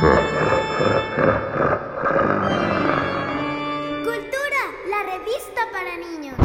Cultura, la revista para niños.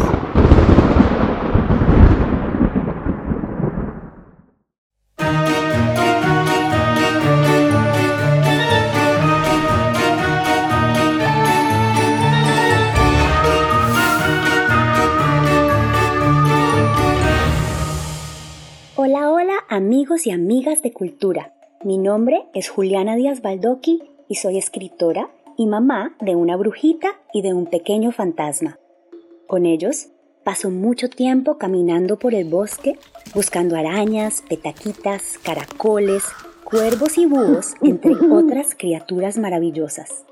Hola, hola amigos y amigas de cultura. Mi nombre es Juliana Díaz Baldoqui y soy escritora y mamá de una brujita y de un pequeño fantasma. Con ellos paso mucho tiempo caminando por el bosque buscando arañas, petaquitas, caracoles, cuervos y búhos, entre otras criaturas maravillosas.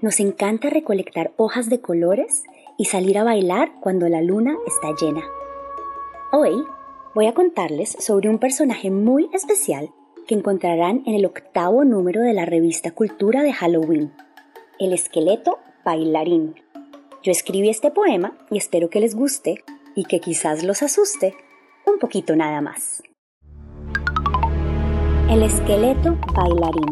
Nos encanta recolectar hojas de colores y salir a bailar cuando la luna está llena. Hoy voy a contarles sobre un personaje muy especial que encontrarán en el octavo número de la revista Cultura de Halloween, el esqueleto bailarín. Yo escribí este poema y espero que les guste y que quizás los asuste un poquito nada más. El esqueleto bailarín.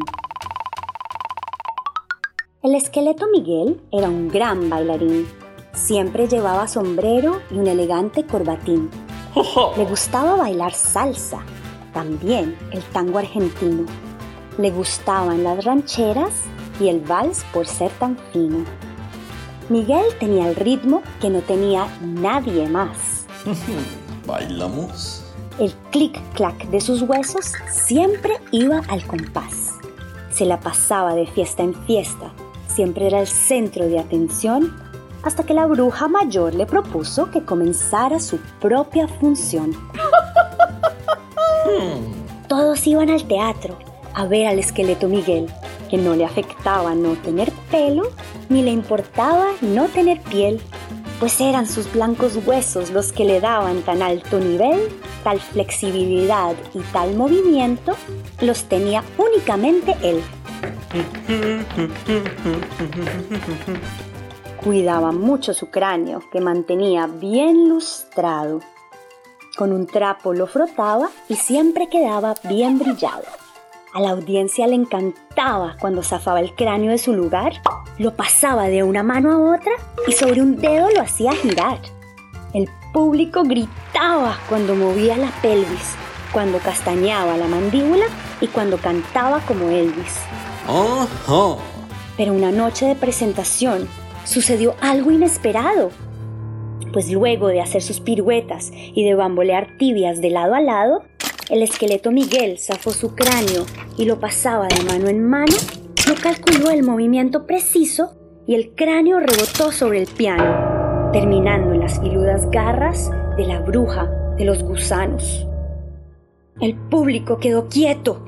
El esqueleto Miguel era un gran bailarín. Siempre llevaba sombrero y un elegante corbatín. Le gustaba bailar salsa, también el tango argentino. Le gustaban las rancheras y el vals por ser tan fino. Miguel tenía el ritmo que no tenía nadie más. ¿Bailamos? El clic-clac de sus huesos siempre iba al compás. Se la pasaba de fiesta en fiesta, siempre era el centro de atención, hasta que la bruja mayor le propuso que comenzara su propia función. Todos iban al teatro a ver al esqueleto Miguel, que no le afectaba no tener pelo, ni le importaba no tener piel, pues eran sus blancos huesos los que le daban tan alto nivel, tal flexibilidad y tal movimiento, los tenía únicamente él. Cuidaba mucho su cráneo, que mantenía bien lustrado. Con un trapo lo frotaba y siempre quedaba bien brillado. A la audiencia le encantaba cuando zafaba el cráneo de su lugar, lo pasaba de una mano a otra y sobre un dedo lo hacía girar. El público gritaba cuando movía la pelvis, cuando castañaba la mandíbula y cuando cantaba como Elvis. Pero una noche de presentación sucedió algo inesperado. Pues luego de hacer sus piruetas y de bambolear tibias de lado a lado, el esqueleto Miguel zafó su cráneo y lo pasaba de mano en mano, no calculó el movimiento preciso y el cráneo rebotó sobre el piano, terminando en las filudas garras de la bruja de los gusanos. El público quedó quieto.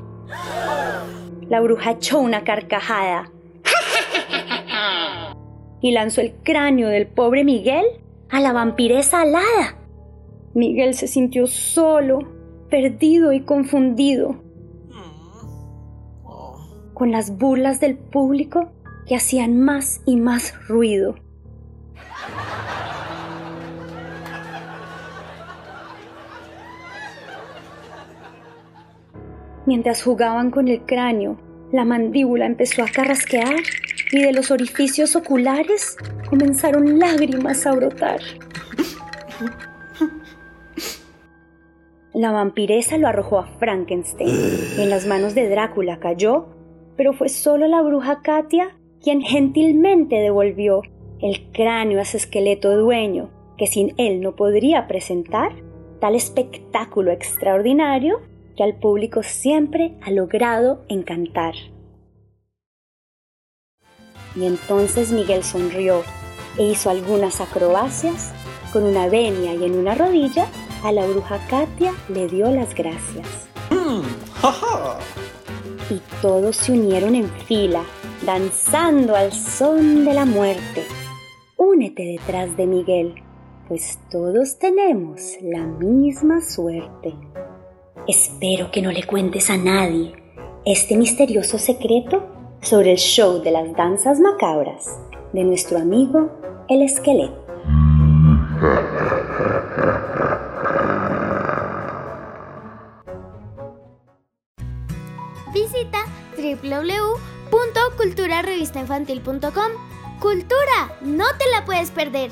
La bruja echó una carcajada y lanzó el cráneo del pobre Miguel a la vampiresa alada. Miguel se sintió solo, perdido y confundido, con las burlas del público que hacían más y más ruido. Mientras jugaban con el cráneo, la mandíbula empezó a carrasquear y de los orificios oculares comenzaron lágrimas a brotar. La vampiresa lo arrojó a Frankenstein y en las manos de Drácula cayó, pero fue solo la bruja Katia quien gentilmente devolvió el cráneo a su esqueleto dueño, que sin él no podría presentar tal espectáculo extraordinario que al público siempre ha logrado encantar. Y entonces Miguel sonrió e hizo algunas acrobacias. Con una venia y en una rodilla, a la bruja Katia le dio las gracias. Mm, jaja. Y todos se unieron en fila, danzando al son de la muerte. Únete detrás de Miguel, pues todos tenemos la misma suerte. Espero que no le cuentes a nadie este misterioso secreto sobre el show de las danzas macabras de nuestro amigo el esqueleto. Visita www.culturarevistainfantil.com. Cultura, no te la puedes perder.